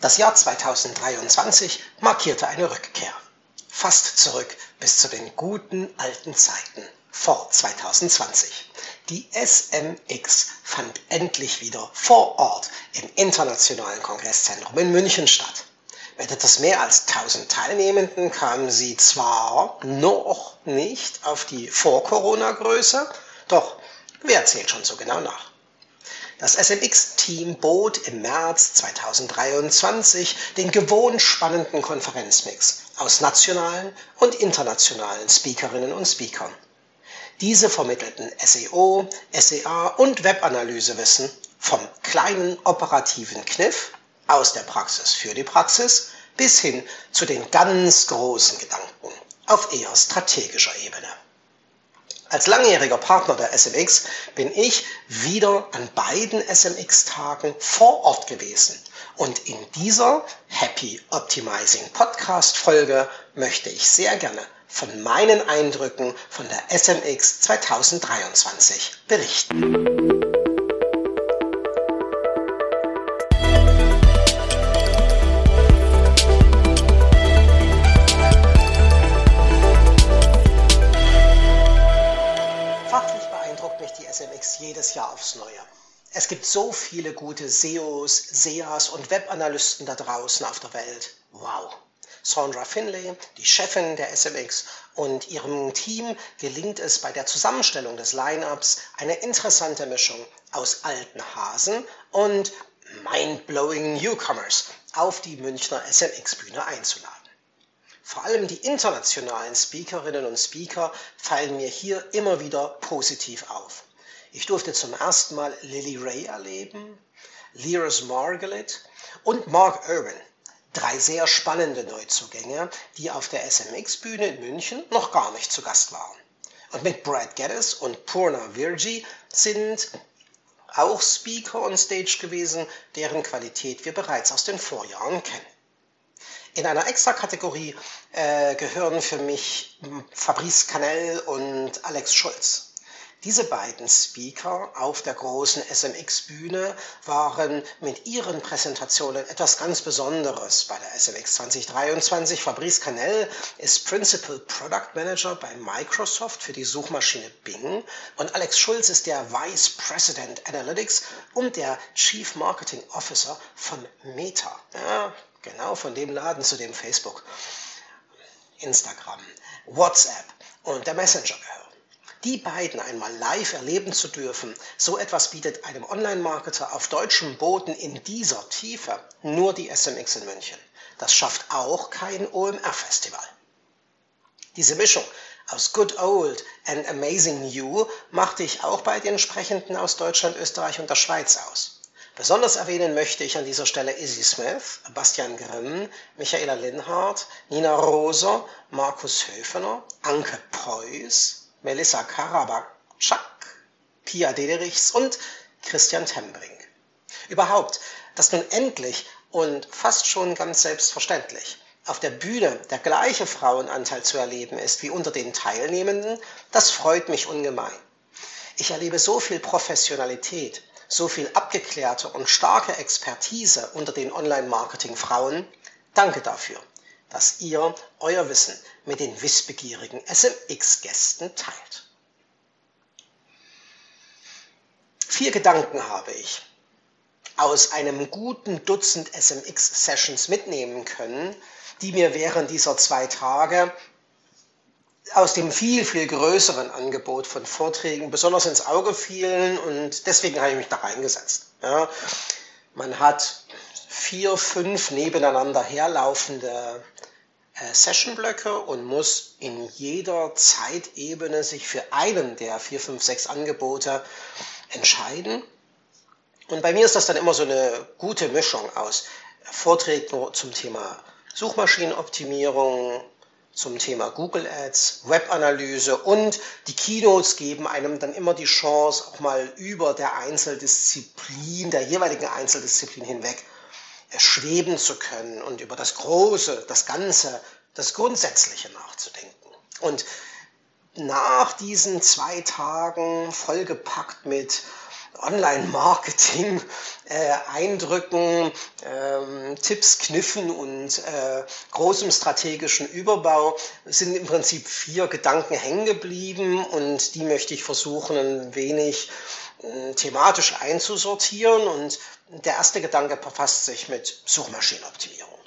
Das Jahr 2023 markierte eine Rückkehr. Fast zurück bis zu den guten alten Zeiten vor 2020. Die SMX fand endlich wieder vor Ort im Internationalen Kongresszentrum in München statt. Mit etwas mehr als 1000 Teilnehmenden kamen sie zwar noch nicht auf die Vor-Corona-Größe, doch wer zählt schon so genau nach? Das SMX-Team bot im März 2023 den gewohnt spannenden Konferenzmix aus nationalen und internationalen Speakerinnen und Speakern. Diese vermittelten SEO, SEA und Webanalysewissen vom kleinen operativen Kniff aus der Praxis für die Praxis bis hin zu den ganz großen Gedanken auf eher strategischer Ebene. Als langjähriger Partner der SMX bin ich wieder an beiden SMX-Tagen vor Ort gewesen. Und in dieser Happy Optimizing Podcast Folge möchte ich sehr gerne von meinen Eindrücken von der SMX 2023 berichten. Es gibt so viele gute SEOs, SEAs und Webanalysten da draußen auf der Welt. Wow. Sandra Finlay, die Chefin der SMX und ihrem Team gelingt es bei der Zusammenstellung des Lineups eine interessante Mischung aus alten Hasen und mind-blowing Newcomers auf die Münchner SMX-Bühne einzuladen. Vor allem die internationalen Speakerinnen und Speaker fallen mir hier immer wieder positiv auf. Ich durfte zum ersten Mal Lily Ray erleben, Liras Margalit und Mark Irwin. Drei sehr spannende Neuzugänge, die auf der SMX-Bühne in München noch gar nicht zu Gast waren. Und mit Brad Geddes und Purna Virji sind auch Speaker on Stage gewesen, deren Qualität wir bereits aus den Vorjahren kennen. In einer Extra-Kategorie äh, gehören für mich Fabrice Canel und Alex Schulz. Diese beiden Speaker auf der großen SMX-Bühne waren mit ihren Präsentationen etwas ganz Besonderes bei der SMX 2023. Fabrice Canel ist Principal Product Manager bei Microsoft für die Suchmaschine Bing und Alex Schulz ist der Vice President Analytics und der Chief Marketing Officer von Meta. Ja, genau von dem Laden zu dem Facebook, Instagram, WhatsApp und der Messenger gehört die beiden einmal live erleben zu dürfen, so etwas bietet einem Online-Marketer auf deutschem Boden in dieser Tiefe nur die SMX in München. Das schafft auch kein OMR-Festival. Diese Mischung aus Good Old and Amazing New machte ich auch bei den Sprechenden aus Deutschland, Österreich und der Schweiz aus. Besonders erwähnen möchte ich an dieser Stelle Izzy Smith, Bastian Grimm, Michaela Linhardt, Nina Roser, Markus Höfener, Anke Preuß, Melissa Karabakczak, Pia Dederichs und Christian Tembrink. Überhaupt, dass nun endlich und fast schon ganz selbstverständlich auf der Bühne der gleiche Frauenanteil zu erleben ist wie unter den Teilnehmenden, das freut mich ungemein. Ich erlebe so viel Professionalität, so viel abgeklärte und starke Expertise unter den Online-Marketing-Frauen. Danke dafür dass ihr euer Wissen mit den wissbegierigen SMX-Gästen teilt. Vier Gedanken habe ich aus einem guten Dutzend SMX-Sessions mitnehmen können, die mir während dieser zwei Tage aus dem viel, viel größeren Angebot von Vorträgen besonders ins Auge fielen und deswegen habe ich mich da reingesetzt. Ja, man hat vier, fünf nebeneinander herlaufende äh, Sessionblöcke und muss in jeder Zeitebene sich für einen der vier, fünf, sechs Angebote entscheiden. Und bei mir ist das dann immer so eine gute Mischung aus Vorträgen zum Thema Suchmaschinenoptimierung, zum Thema Google Ads, Webanalyse und die Keynotes geben einem dann immer die Chance, auch mal über der Einzeldisziplin, der jeweiligen Einzeldisziplin hinweg schweben zu können und über das Große, das Ganze, das Grundsätzliche nachzudenken. Und nach diesen zwei Tagen vollgepackt mit Online-Marketing, äh, Eindrücken, äh, Tipps, Kniffen und äh, großem strategischen Überbau sind im Prinzip vier Gedanken hängen geblieben und die möchte ich versuchen ein wenig thematisch einzusortieren. Und der erste Gedanke befasst sich mit Suchmaschinenoptimierung.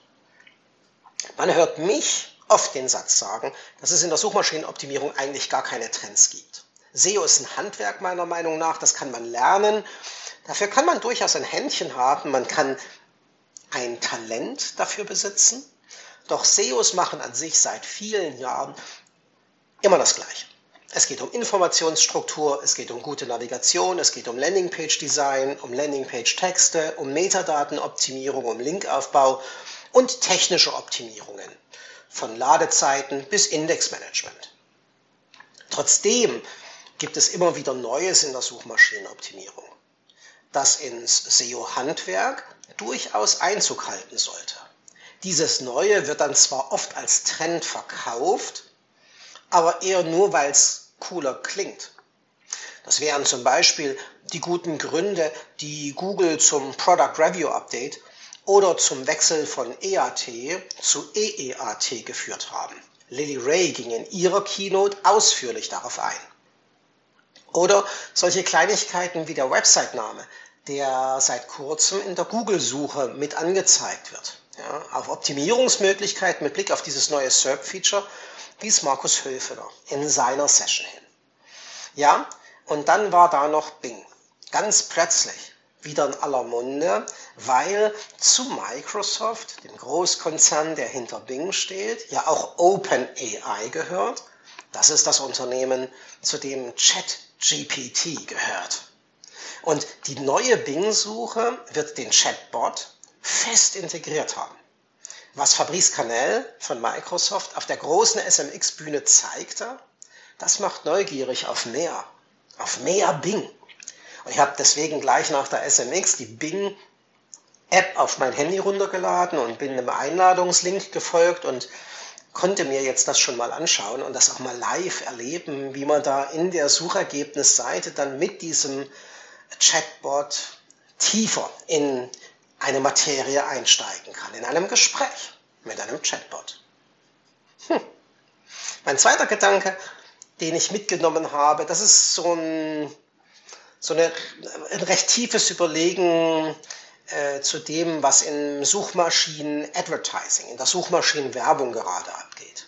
Man hört mich oft den Satz sagen, dass es in der Suchmaschinenoptimierung eigentlich gar keine Trends gibt. SEO ist ein Handwerk meiner Meinung nach, das kann man lernen. Dafür kann man durchaus ein Händchen haben, man kann ein Talent dafür besitzen. Doch SEOs machen an sich seit vielen Jahren immer das Gleiche. Es geht um Informationsstruktur, es geht um gute Navigation, es geht um Landingpage-Design, um Landingpage-Texte, um Metadatenoptimierung, um Linkaufbau und technische Optimierungen von Ladezeiten bis Indexmanagement. Trotzdem gibt es immer wieder Neues in der Suchmaschinenoptimierung, das ins SEO-Handwerk durchaus Einzug halten sollte. Dieses Neue wird dann zwar oft als Trend verkauft, aber eher nur, weil es cooler klingt. Das wären zum Beispiel die guten Gründe, die Google zum Product Review Update oder zum Wechsel von EAT zu EEAT geführt haben. Lily Ray ging in ihrer Keynote ausführlich darauf ein. Oder solche Kleinigkeiten wie der Website-Name, der seit kurzem in der Google-Suche mit angezeigt wird. Ja, auf Optimierungsmöglichkeiten mit Blick auf dieses neue SERP-Feature wies Markus Höfener in seiner Session hin. Ja, und dann war da noch Bing. Ganz plötzlich wieder in aller Munde, weil zu Microsoft, dem Großkonzern, der hinter Bing steht, ja auch OpenAI gehört. Das ist das Unternehmen, zu dem ChatGPT gehört. Und die neue Bing-Suche wird den Chatbot fest integriert haben. Was Fabrice Canel von Microsoft auf der großen SMX-Bühne zeigte, das macht neugierig auf mehr, auf mehr Bing. Und ich habe deswegen gleich nach der SMX die Bing App auf mein Handy runtergeladen und bin einem Einladungslink gefolgt und konnte mir jetzt das schon mal anschauen und das auch mal live erleben, wie man da in der Suchergebnisseite dann mit diesem Chatbot tiefer in eine Materie einsteigen kann, in einem Gespräch mit einem Chatbot. Hm. Mein zweiter Gedanke, den ich mitgenommen habe, das ist so ein so eine, ein recht tiefes Überlegen äh, zu dem, was in Suchmaschinen-Advertising, in der Suchmaschinenwerbung gerade abgeht.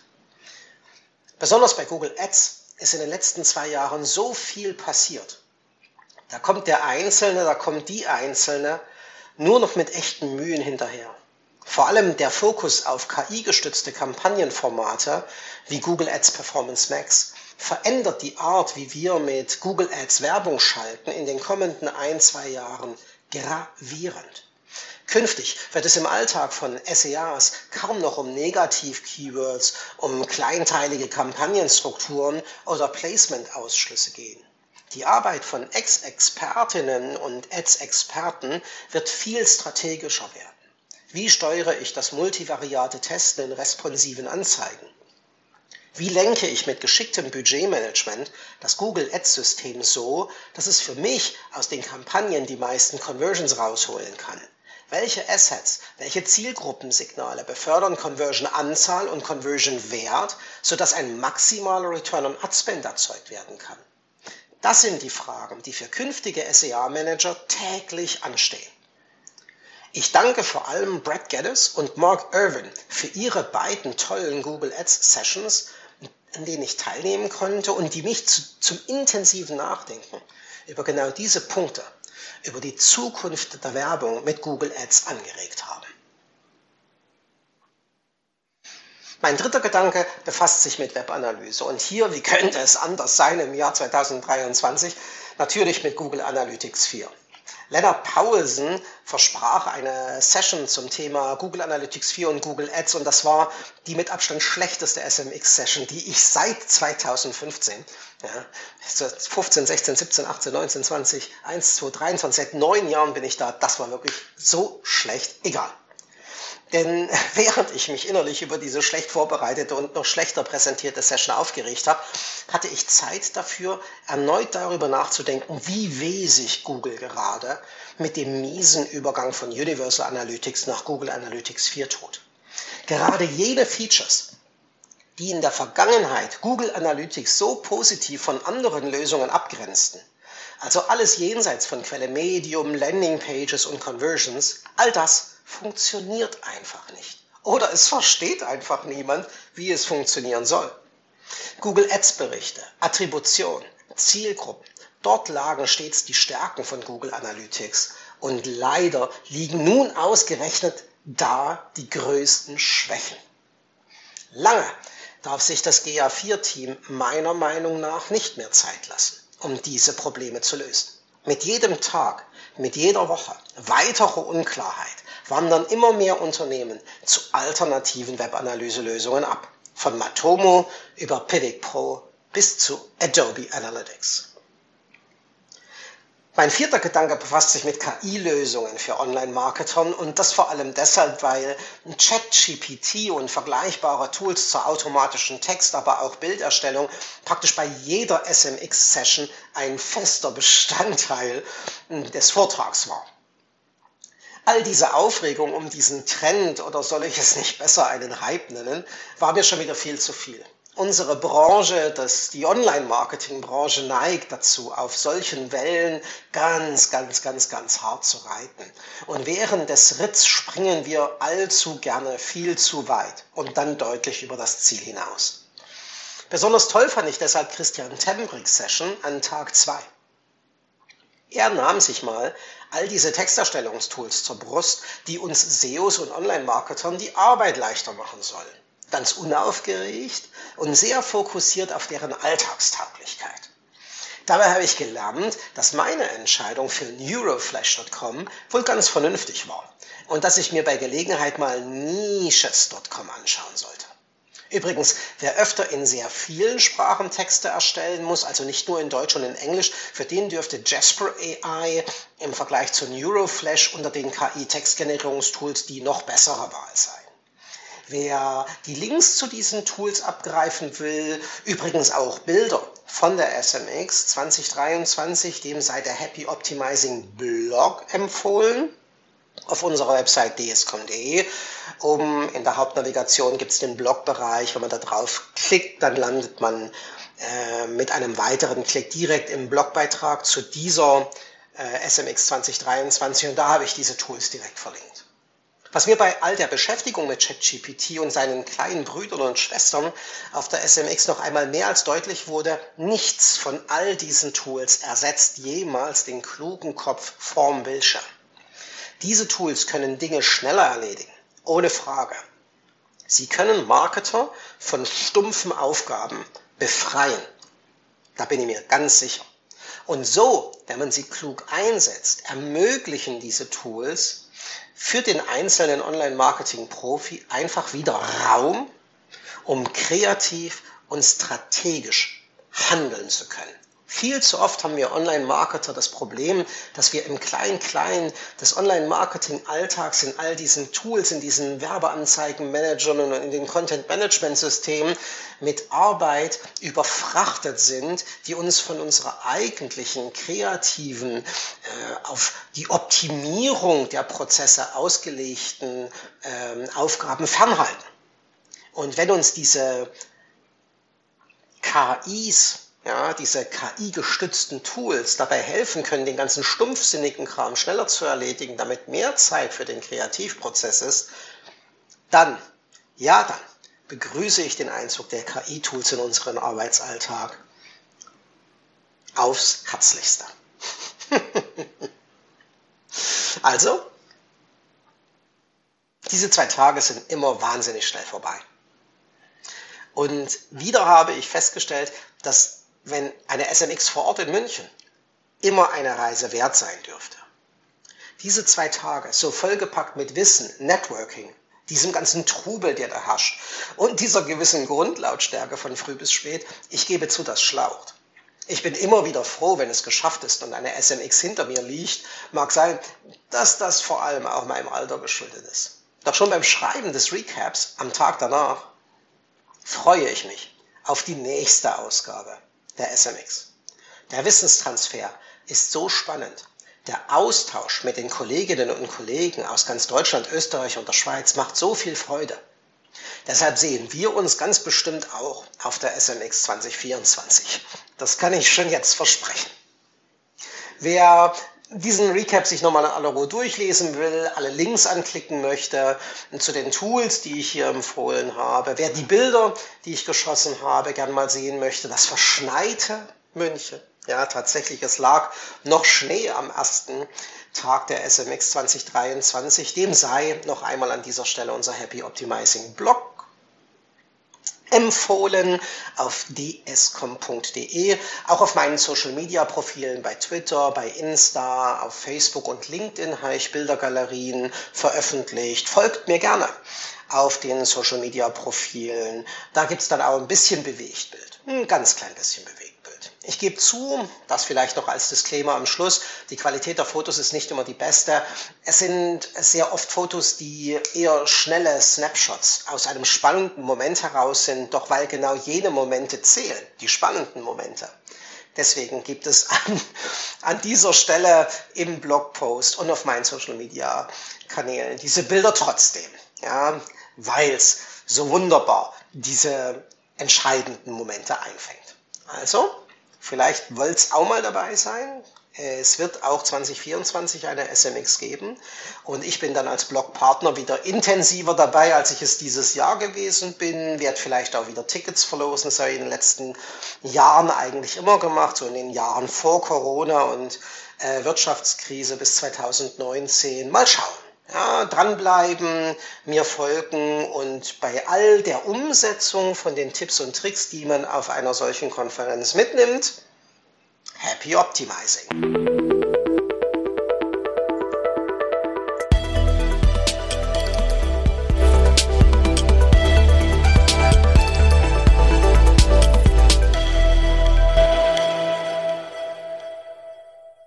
Besonders bei Google Ads ist in den letzten zwei Jahren so viel passiert. Da kommt der Einzelne, da kommt die Einzelne nur noch mit echten Mühen hinterher. Vor allem der Fokus auf KI-gestützte Kampagnenformate wie Google Ads Performance Max verändert die Art, wie wir mit Google Ads Werbung schalten, in den kommenden ein, zwei Jahren gravierend. Künftig wird es im Alltag von SEAs kaum noch um Negativ-Keywords, um kleinteilige Kampagnenstrukturen oder Placement-Ausschlüsse gehen. Die Arbeit von Ex-Expertinnen und Ads-Experten wird viel strategischer werden. Wie steuere ich das multivariate Testen in responsiven Anzeigen? Wie lenke ich mit geschicktem Budgetmanagement das Google Ads-System so, dass es für mich aus den Kampagnen die meisten Conversions rausholen kann? Welche Assets, welche Zielgruppensignale befördern Conversion-Anzahl und Conversion-Wert, sodass ein maximaler Return on Ad Spend erzeugt werden kann? Das sind die Fragen, die für künftige SEA-Manager täglich anstehen. Ich danke vor allem Brad Geddes und Mark Irwin für ihre beiden tollen Google Ads Sessions an denen ich teilnehmen konnte und die mich zu, zum intensiven Nachdenken über genau diese Punkte, über die Zukunft der Werbung mit Google Ads angeregt haben. Mein dritter Gedanke befasst sich mit Webanalyse. Und hier, wie könnte es anders sein im Jahr 2023, natürlich mit Google Analytics 4. Leonard Paulsen versprach eine Session zum Thema Google Analytics 4 und Google Ads. Und das war die mit Abstand schlechteste SMX-Session, die ich seit 2015, ja, 15, 16, 17, 18, 19, 20, 1, 2, 23, seit neun Jahren bin ich da, das war wirklich so schlecht, egal. Denn während ich mich innerlich über diese schlecht vorbereitete und noch schlechter präsentierte Session aufgeregt habe, hatte ich Zeit dafür, erneut darüber nachzudenken, wie weh sich Google gerade mit dem miesen Übergang von Universal Analytics nach Google Analytics 4 tut. Gerade jene Features, die in der Vergangenheit Google Analytics so positiv von anderen Lösungen abgrenzten, also alles jenseits von Quelle Medium, Landingpages und Conversions, all das funktioniert einfach nicht. Oder es versteht einfach niemand, wie es funktionieren soll. Google Ads Berichte, Attribution, Zielgruppen, dort lagen stets die Stärken von Google Analytics und leider liegen nun ausgerechnet da die größten Schwächen. Lange darf sich das GA4-Team meiner Meinung nach nicht mehr Zeit lassen, um diese Probleme zu lösen. Mit jedem Tag, mit jeder Woche weitere Unklarheit wandern immer mehr Unternehmen zu alternativen Webanalyselösungen ab. Von Matomo über Pivot Pro bis zu Adobe Analytics. Mein vierter Gedanke befasst sich mit KI-Lösungen für Online-Marketern und das vor allem deshalb, weil ChatGPT und vergleichbare Tools zur automatischen Text, aber auch Bilderstellung praktisch bei jeder SMX-Session ein fester Bestandteil des Vortrags war. All diese Aufregung um diesen Trend oder soll ich es nicht besser einen Hype nennen, war mir schon wieder viel zu viel unsere Branche, dass die Online-Marketing-Branche neigt dazu, auf solchen Wellen ganz, ganz, ganz, ganz hart zu reiten. Und während des Ritts springen wir allzu gerne viel zu weit und dann deutlich über das Ziel hinaus. Besonders toll fand ich deshalb Christian Tembricks Session an Tag 2. Er nahm sich mal all diese Texterstellungstools zur Brust, die uns SEOs und Online-Marketern die Arbeit leichter machen sollen ganz unaufgeregt und sehr fokussiert auf deren Alltagstauglichkeit. Dabei habe ich gelernt, dass meine Entscheidung für Neuroflash.com wohl ganz vernünftig war und dass ich mir bei Gelegenheit mal Niches.com anschauen sollte. Übrigens, wer öfter in sehr vielen Sprachen Texte erstellen muss, also nicht nur in Deutsch und in Englisch, für den dürfte Jasper AI im Vergleich zu Neuroflash unter den KI-Textgenerierungstools die noch bessere Wahl sein. Wer die Links zu diesen Tools abgreifen will, übrigens auch Bilder von der SMX 2023, dem sei der Happy Optimizing Blog empfohlen. Auf unserer Website dscom.de. Oben in der Hauptnavigation gibt es den Blogbereich. Wenn man da drauf klickt, dann landet man äh, mit einem weiteren Klick direkt im Blogbeitrag zu dieser äh, SMX 2023 und da habe ich diese Tools direkt verlinkt. Was mir bei all der Beschäftigung mit ChatGPT und seinen kleinen Brüdern und Schwestern auf der SMX noch einmal mehr als deutlich wurde, nichts von all diesen Tools ersetzt jemals den klugen Kopf vorm Bildschirm. Diese Tools können Dinge schneller erledigen, ohne Frage. Sie können Marketer von stumpfen Aufgaben befreien. Da bin ich mir ganz sicher. Und so, wenn man sie klug einsetzt, ermöglichen diese Tools für den einzelnen Online-Marketing-Profi einfach wieder Raum, um kreativ und strategisch handeln zu können. Viel zu oft haben wir Online-Marketer das Problem, dass wir im Klein-Klein des Online-Marketing-Alltags in all diesen Tools, in diesen Werbeanzeigen-Managern und in den Content-Management-Systemen mit Arbeit überfrachtet sind, die uns von unserer eigentlichen kreativen, äh, auf die Optimierung der Prozesse ausgelegten äh, Aufgaben fernhalten. Und wenn uns diese KIs ja, diese KI-gestützten Tools dabei helfen können, den ganzen stumpfsinnigen Kram schneller zu erledigen, damit mehr Zeit für den Kreativprozess ist, dann, ja, dann begrüße ich den Einzug der KI-Tools in unseren Arbeitsalltag aufs Herzlichste. also, diese zwei Tage sind immer wahnsinnig schnell vorbei. Und wieder habe ich festgestellt, dass wenn eine SMX vor Ort in München immer eine Reise wert sein dürfte. Diese zwei Tage, so vollgepackt mit Wissen, Networking, diesem ganzen Trubel, der da herrscht und dieser gewissen Grundlautstärke von früh bis spät, ich gebe zu, das schlaucht. Ich bin immer wieder froh, wenn es geschafft ist und eine SMX hinter mir liegt. Mag sein, dass das vor allem auch meinem Alter geschuldet ist. Doch schon beim Schreiben des Recaps am Tag danach freue ich mich auf die nächste Ausgabe der SMX. Der Wissenstransfer ist so spannend. Der Austausch mit den Kolleginnen und Kollegen aus ganz Deutschland, Österreich und der Schweiz macht so viel Freude. Deshalb sehen wir uns ganz bestimmt auch auf der SMX 2024. Das kann ich schon jetzt versprechen. Wer diesen Recap sich nochmal in aller Ruhe durchlesen will, alle Links anklicken möchte zu den Tools, die ich hier empfohlen habe, wer die Bilder, die ich geschossen habe, gern mal sehen möchte, das verschneite München. Ja, tatsächlich, es lag noch Schnee am ersten Tag der SMX 2023. Dem sei noch einmal an dieser Stelle unser Happy Optimizing Blog empfohlen auf dscom.de, auch auf meinen Social Media Profilen bei Twitter, bei Insta, auf Facebook und LinkedIn habe ich Bildergalerien veröffentlicht. Folgt mir gerne auf den Social Media Profilen. Da gibt es dann auch ein bisschen Bewegtbild. Ein ganz klein bisschen Bewegtbild. Ich gebe zu, das vielleicht noch als Disclaimer am Schluss, die Qualität der Fotos ist nicht immer die beste. Es sind sehr oft Fotos, die eher schnelle Snapshots aus einem spannenden Moment heraus sind, doch weil genau jene Momente zählen, die spannenden Momente. Deswegen gibt es an, an dieser Stelle im Blogpost und auf meinen Social Media Kanälen diese Bilder trotzdem, ja, weil es so wunderbar diese entscheidenden Momente einfängt. Also, Vielleicht wollt es auch mal dabei sein. Es wird auch 2024 eine SMX geben und ich bin dann als Blogpartner wieder intensiver dabei, als ich es dieses Jahr gewesen bin. Werde vielleicht auch wieder Tickets verlosen. Das habe ich in den letzten Jahren eigentlich immer gemacht, so in den Jahren vor Corona und äh, Wirtschaftskrise bis 2019. Mal schauen. Ja, dranbleiben, mir folgen und bei all der Umsetzung von den Tipps und Tricks, die man auf einer solchen Konferenz mitnimmt, happy optimizing.